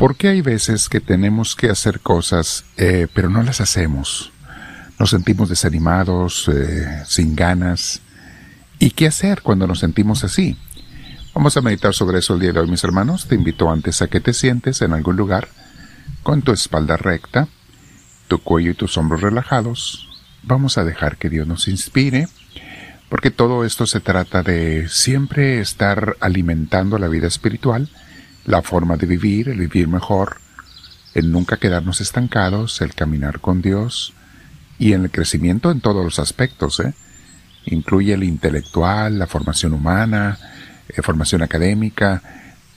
¿Por qué hay veces que tenemos que hacer cosas, eh, pero no las hacemos? Nos sentimos desanimados, eh, sin ganas. ¿Y qué hacer cuando nos sentimos así? Vamos a meditar sobre eso el día de hoy, mis hermanos. Te invito antes a que te sientes en algún lugar, con tu espalda recta, tu cuello y tus hombros relajados. Vamos a dejar que Dios nos inspire, porque todo esto se trata de siempre estar alimentando la vida espiritual la forma de vivir, el vivir mejor, el nunca quedarnos estancados, el caminar con Dios y en el crecimiento en todos los aspectos. ¿eh? Incluye el intelectual, la formación humana, eh, formación académica,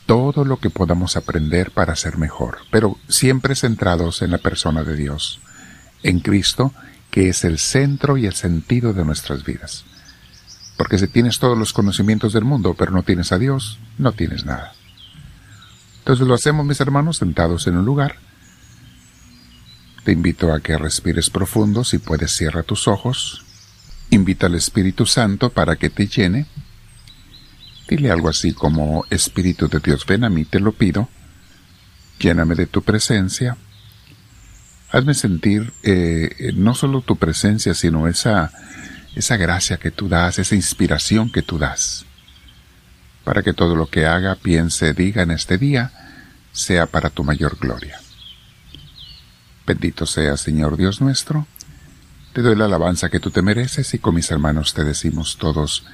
todo lo que podamos aprender para ser mejor, pero siempre centrados en la persona de Dios, en Cristo, que es el centro y el sentido de nuestras vidas. Porque si tienes todos los conocimientos del mundo, pero no tienes a Dios, no tienes nada. Entonces lo hacemos, mis hermanos, sentados en un lugar. Te invito a que respires profundo, si puedes cierra tus ojos. Invita al Espíritu Santo para que te llene. Dile algo así como, Espíritu de Dios, ven a mí, te lo pido. Lléname de tu presencia. Hazme sentir eh, no solo tu presencia, sino esa, esa gracia que tú das, esa inspiración que tú das para que todo lo que haga, piense, diga en este día, sea para tu mayor gloria. Bendito sea, Señor Dios nuestro. Te doy la alabanza que tú te mereces y con mis hermanos te decimos todos,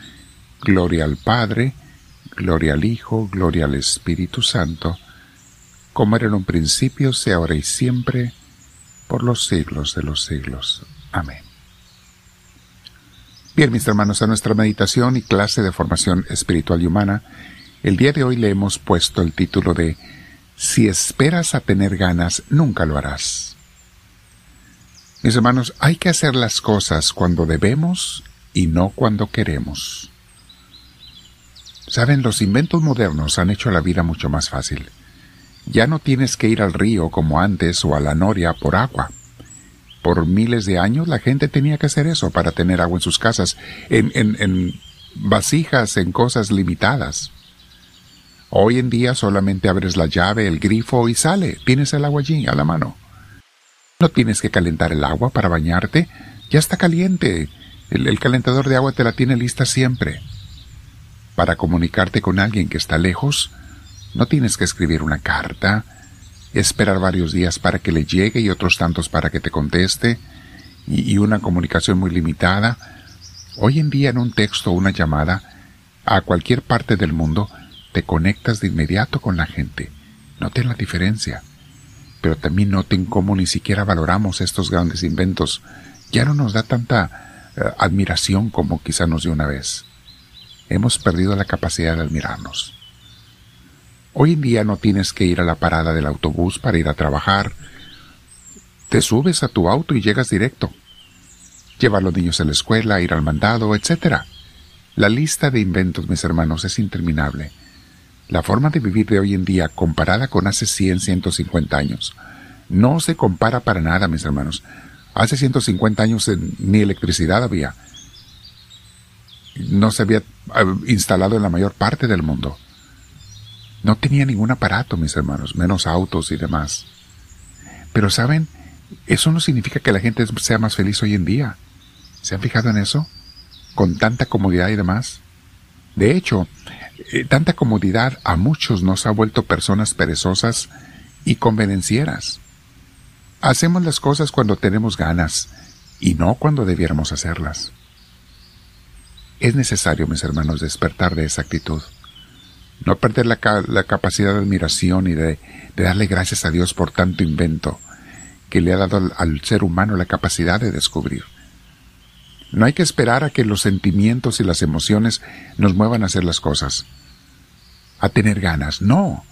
Gloria al Padre, Gloria al Hijo, Gloria al Espíritu Santo, como era en un principio, sea ahora y siempre, por los siglos de los siglos. Amén. Bien, mis hermanos, a nuestra meditación y clase de formación espiritual y humana, el día de hoy le hemos puesto el título de Si esperas a tener ganas, nunca lo harás. Mis hermanos, hay que hacer las cosas cuando debemos y no cuando queremos. Saben, los inventos modernos han hecho la vida mucho más fácil. Ya no tienes que ir al río como antes o a la noria por agua. Por miles de años la gente tenía que hacer eso para tener agua en sus casas, en, en, vasijas, en cosas limitadas. Hoy en día solamente abres la llave, el grifo y sale. Tienes el agua allí, a la mano. No tienes que calentar el agua para bañarte. Ya está caliente. El, calentador de agua te la tiene lista siempre. Para comunicarte con alguien que está lejos, no tienes que escribir una carta, esperar varios días para que le llegue y otros tantos para que te conteste, y, una comunicación muy limitada. Hoy en día en un texto o una llamada, a cualquier parte del mundo, te conectas de inmediato con la gente. Noten la diferencia. Pero también noten cómo ni siquiera valoramos estos grandes inventos. Ya no nos da tanta eh, admiración como quizá nos dio una vez. Hemos perdido la capacidad de admirarnos. Hoy en día no tienes que ir a la parada del autobús para ir a trabajar. Te subes a tu auto y llegas directo. Llevar a los niños a la escuela, ir al mandado, etc. La lista de inventos, mis hermanos, es interminable. La forma de vivir de hoy en día comparada con hace 100, 150 años, no se compara para nada, mis hermanos. Hace 150 años ni electricidad había. No se había eh, instalado en la mayor parte del mundo. No tenía ningún aparato, mis hermanos, menos autos y demás. Pero saben, eso no significa que la gente sea más feliz hoy en día. ¿Se han fijado en eso? Con tanta comodidad y demás. De hecho, eh, tanta comodidad a muchos nos ha vuelto personas perezosas y convenencieras. Hacemos las cosas cuando tenemos ganas y no cuando debiéramos hacerlas. Es necesario, mis hermanos, despertar de esa actitud. No perder la, capacidad de admiración y de, darle gracias a Dios por tanto invento que le ha dado al, ser humano la capacidad de descubrir. No hay que esperar a que los sentimientos y las emociones nos muevan a hacer las cosas, a tener ganas, no,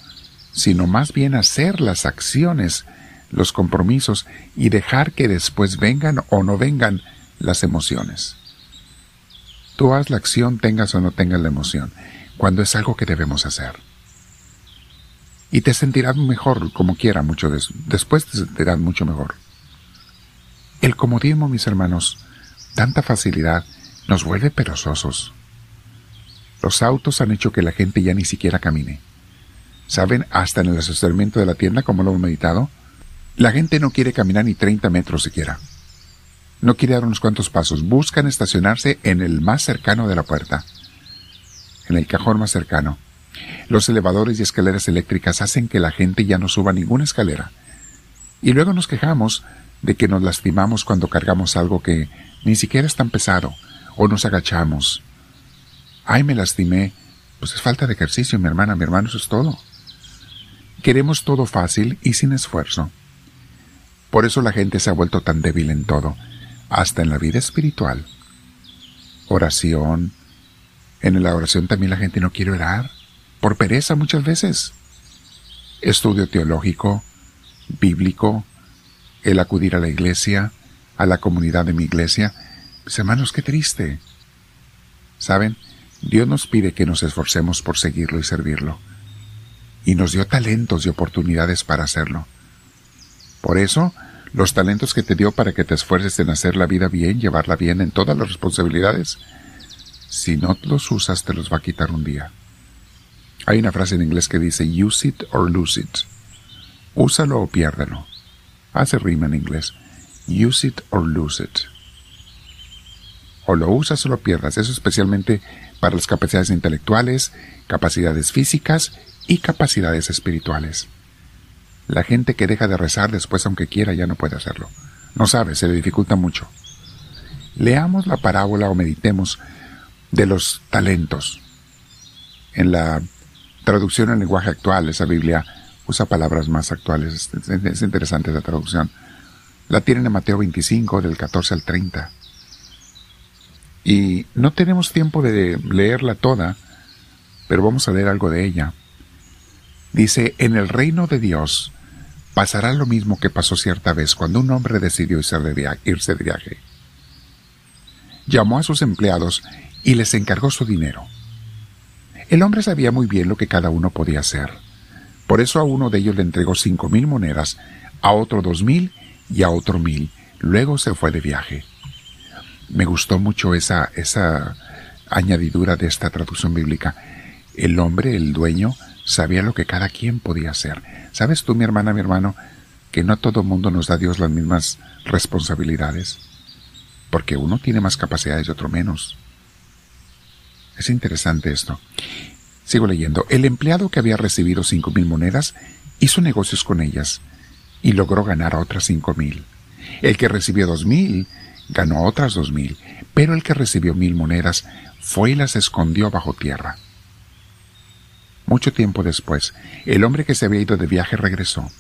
sino más bien hacer las acciones, los compromisos y dejar que después vengan o no vengan las emociones. Tú haz la acción, tengas o no tengas la emoción cuando es algo que debemos hacer. Y te sentirás mejor como quiera mucho después te sentirás mucho mejor. El comodismo, mis hermanos, tanta facilidad nos vuelve perezosos. Los autos han hecho que la gente ya ni siquiera camine. ¿Saben? Hasta en el asesoramiento de la tienda, como lo hemos meditado, la gente no quiere caminar ni 30 metros siquiera. No quiere dar unos cuantos pasos. Buscan estacionarse en el más cercano de la puerta. En el cajón más cercano. Los elevadores y escaleras eléctricas hacen que la gente ya no suba ninguna escalera. Y luego nos quejamos de que nos lastimamos cuando cargamos algo que ni siquiera es tan pesado, o nos agachamos. Ay, me lastimé. Pues es falta de ejercicio, mi hermana, mi hermano, eso es todo. Queremos todo fácil y sin esfuerzo. Por eso la gente se ha vuelto tan débil en todo, hasta en la vida espiritual. Oración. En la oración también la gente no quiere orar, por pereza muchas veces. Estudio teológico, bíblico, el acudir a la iglesia, a la comunidad de mi iglesia. Mis hermanos, qué triste. ¿Saben? Dios nos pide que nos esforcemos por seguirlo y servirlo. Y nos dio talentos y oportunidades para hacerlo. Por eso, los talentos que te dio para que te esfuerces en hacer la vida bien, llevarla bien en todas las responsabilidades, si no los usas te los va a quitar un día. Hay una frase en inglés que dice use it or lose it. Úsalo o piérdalo. Hace rima en inglés. Use it or lose it. O lo usas o lo pierdas. Eso especialmente para las capacidades intelectuales, capacidades físicas y capacidades espirituales. La gente que deja de rezar después aunque quiera ya no puede hacerlo. No sabe, se le dificulta mucho. Leamos la parábola o meditemos de los talentos. En la traducción en lenguaje actual, esa Biblia usa palabras más actuales. Es interesante esa traducción. La tienen en Mateo 25, del 14 al 30. Y no tenemos tiempo de leerla toda, pero vamos a leer algo de ella. Dice, en el reino de Dios pasará lo mismo que pasó cierta vez cuando un hombre decidió irse de viaje. Llamó a sus empleados y les encargó su dinero. El hombre sabía muy bien lo que cada uno podía hacer. Por eso a uno de ellos le entregó cinco mil monedas, a otro dos mil y a otro mil. Luego se fue de viaje. Me gustó mucho esa, esa añadidura de esta traducción bíblica. El hombre, el dueño, sabía lo que cada quien podía hacer. ¿Sabes tú, mi hermana, mi hermano, que no a todo mundo nos da Dios las mismas responsabilidades? Porque uno tiene más capacidades y otro menos. Es interesante esto. Sigo leyendo. El empleado que había recibido cinco mil monedas hizo negocios con ellas y logró ganar otras cinco mil. El que recibió dos mil ganó otras dos mil, pero el que recibió mil monedas fue y las escondió bajo tierra. Mucho tiempo después, el hombre que se había ido de viaje regresó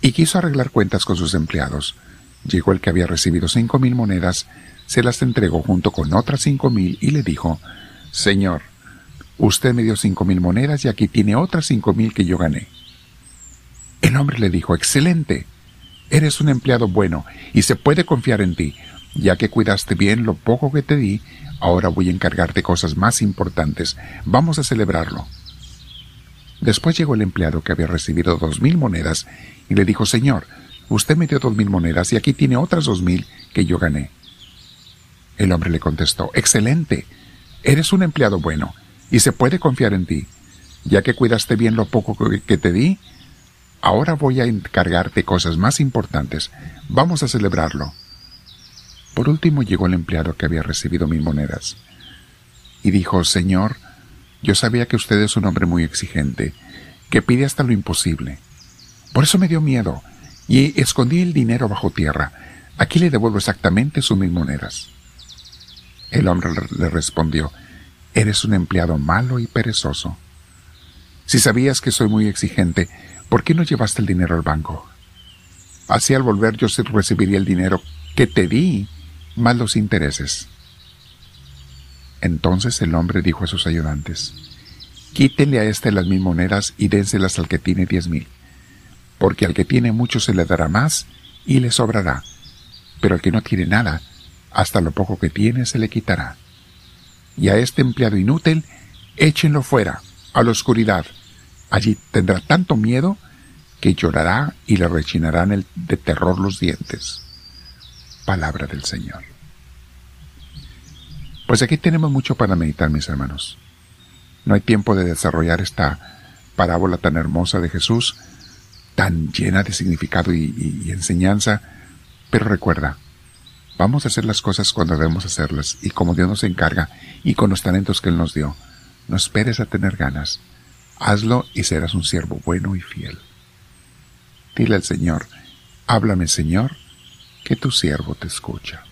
y quiso arreglar cuentas con sus empleados. Llegó el que había recibido cinco mil monedas, se las entregó junto con otras cinco mil y le dijo, Señor, Usted me dio cinco mil monedas y aquí tiene otras cinco mil que yo gané. El hombre le dijo, excelente, eres un empleado bueno y se puede confiar en ti. Ya que cuidaste bien lo poco que te di, ahora voy a encargarte cosas más importantes. Vamos a celebrarlo. Después llegó el empleado que había recibido dos mil monedas y le dijo, Señor, usted me dio dos mil monedas y aquí tiene otras dos mil que yo gané. El hombre le contestó, excelente, eres un empleado bueno y se puede confiar en ti. Ya que cuidaste bien lo poco que te di, ahora voy a encargarte cosas más importantes. Vamos a celebrarlo. Por último llegó el empleado que había recibido mil monedas y dijo, Señor, yo sabía que usted es un hombre muy exigente, que pide hasta lo imposible. Por eso me dio miedo y escondí el dinero bajo tierra. Aquí le devuelvo exactamente sus mil monedas. El hombre le respondió, Eres un empleado malo y perezoso. Si sabías que soy muy exigente, ¿por qué no llevaste el dinero al banco? Así al volver yo recibiría el dinero que te di, más los intereses. Entonces el hombre dijo a sus ayudantes, Quítenle a éste las mil monedas y dénselas al que tiene diez mil, porque al que tiene mucho se le dará más y le sobrará, pero al que no tiene nada, hasta lo poco que tiene se le quitará y a este empleado inútil échenlo fuera, a la oscuridad. Allí tendrá tanto miedo que llorará y le rechinarán de terror los dientes. Palabra del Señor. Pues aquí tenemos mucho para meditar, mis hermanos. No hay tiempo de desarrollar esta parábola tan hermosa de Jesús, tan llena de significado y, enseñanza, pero recuerda, vamos a hacer las cosas cuando debemos hacerlas y como Dios nos encarga y con los talentos que Él nos dio. No esperes a tener ganas. Hazlo y serás un siervo bueno y fiel. Dile al Señor, háblame Señor, que tu siervo te escucha.